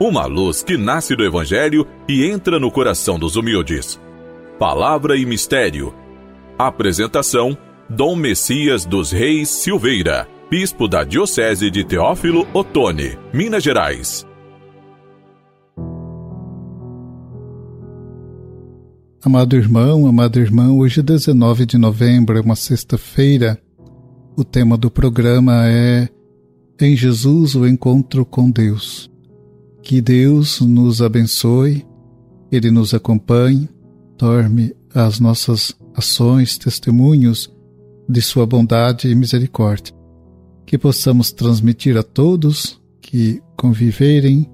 uma luz que nasce do Evangelho e entra no coração dos humildes. Palavra e Mistério. Apresentação: Dom Messias dos Reis Silveira, Bispo da Diocese de Teófilo Otoni, Minas Gerais. Amado irmão, amada irmã, hoje 19 de novembro, é uma sexta-feira. O tema do programa é Em Jesus o encontro com Deus. Que Deus nos abençoe, Ele nos acompanhe, torne as nossas ações testemunhos de Sua bondade e misericórdia. Que possamos transmitir a todos que conviverem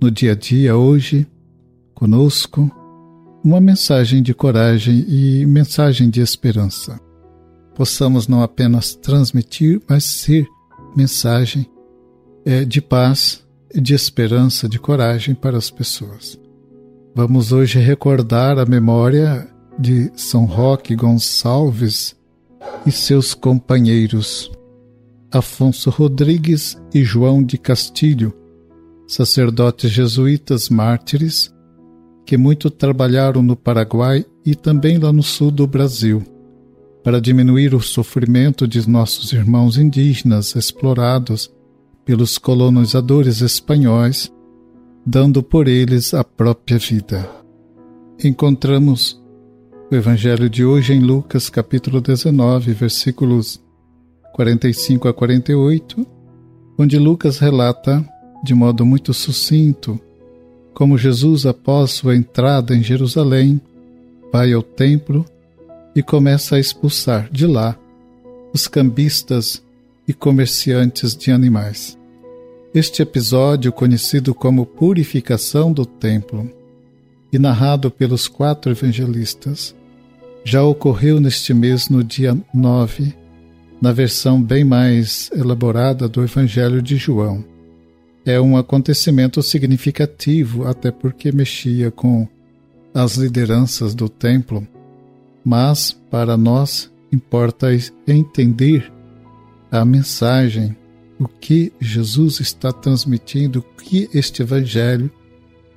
no dia a dia hoje conosco uma mensagem de coragem e mensagem de esperança. Possamos não apenas transmitir, mas ser mensagem é, de paz, de esperança, de coragem para as pessoas. Vamos hoje recordar a memória de São Roque Gonçalves e seus companheiros, Afonso Rodrigues e João de Castilho, sacerdotes jesuítas mártires que muito trabalharam no Paraguai e também lá no sul do Brasil, para diminuir o sofrimento de nossos irmãos indígenas explorados pelos colonizadores espanhóis, dando por eles a própria vida. Encontramos o Evangelho de hoje em Lucas, capítulo 19, versículos 45 a 48, onde Lucas relata, de modo muito sucinto, como Jesus, após sua entrada em Jerusalém, vai ao templo e começa a expulsar de lá os cambistas e comerciantes de animais. Este episódio, conhecido como Purificação do Templo e narrado pelos quatro evangelistas, já ocorreu neste mês no dia 9, na versão bem mais elaborada do Evangelho de João é um acontecimento significativo, até porque mexia com as lideranças do templo, mas para nós importa entender a mensagem, o que Jesus está transmitindo, o que este evangelho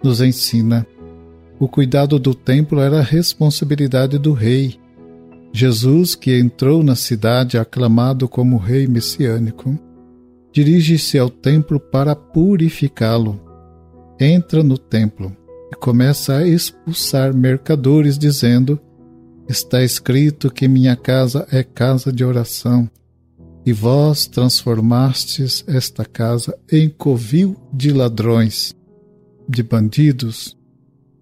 nos ensina. O cuidado do templo era a responsabilidade do rei. Jesus, que entrou na cidade aclamado como rei messiânico, dirige-se ao templo para purificá-lo. Entra no templo e começa a expulsar mercadores, dizendo: Está escrito que minha casa é casa de oração, e vós transformastes esta casa em covil de ladrões, de bandidos.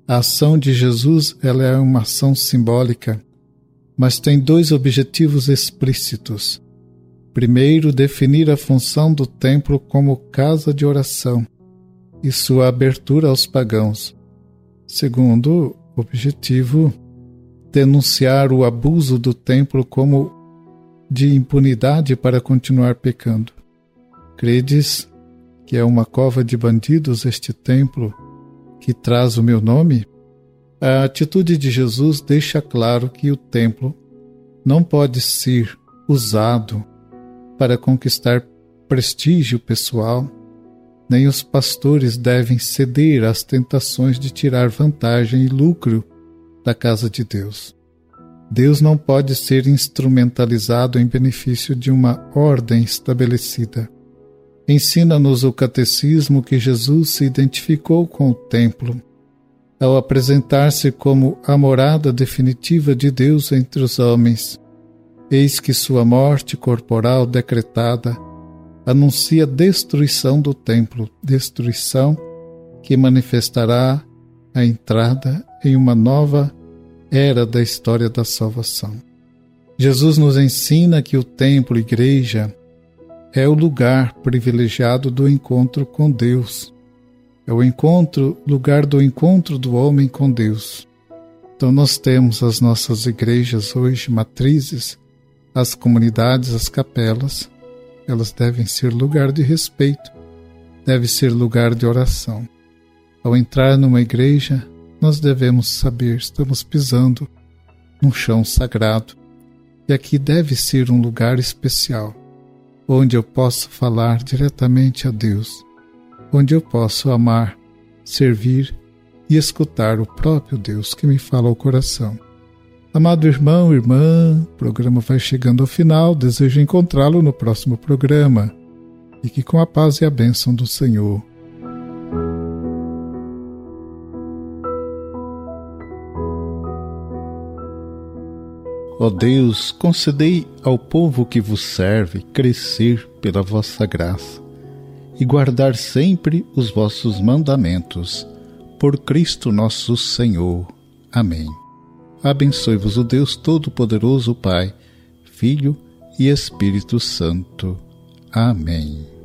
A ação de Jesus ela é uma ação simbólica, mas tem dois objetivos explícitos Primeiro, definir a função do templo como casa de oração e sua abertura aos pagãos. Segundo, objetivo, denunciar o abuso do templo como de impunidade para continuar pecando. Credes que é uma cova de bandidos este templo que traz o meu nome? A atitude de Jesus deixa claro que o templo não pode ser usado para conquistar prestígio pessoal, nem os pastores devem ceder às tentações de tirar vantagem e lucro da casa de Deus. Deus não pode ser instrumentalizado em benefício de uma ordem estabelecida. Ensina-nos o catecismo que Jesus se identificou com o templo, ao apresentar-se como a morada definitiva de Deus entre os homens Eis que sua morte corporal decretada anuncia destruição do templo, destruição que manifestará a entrada em uma nova era da história da salvação. Jesus nos ensina que o templo, igreja, é o lugar privilegiado do encontro com Deus. É o encontro, lugar do encontro do homem com Deus. Então nós temos as nossas igrejas hoje matrizes as comunidades, as capelas, elas devem ser lugar de respeito, deve ser lugar de oração. Ao entrar numa igreja, nós devemos saber, estamos pisando num chão sagrado, e aqui deve ser um lugar especial, onde eu posso falar diretamente a Deus, onde eu posso amar servir e escutar o próprio Deus que me fala ao coração. Amado irmão, irmã, o programa vai chegando ao final. Desejo encontrá-lo no próximo programa. Fique com a paz e a bênção do Senhor. Ó Deus, concedei ao povo que vos serve crescer pela vossa graça e guardar sempre os vossos mandamentos. Por Cristo nosso Senhor. Amém. Abençoe-vos o Deus Todo-Poderoso, Pai, Filho e Espírito Santo. Amém.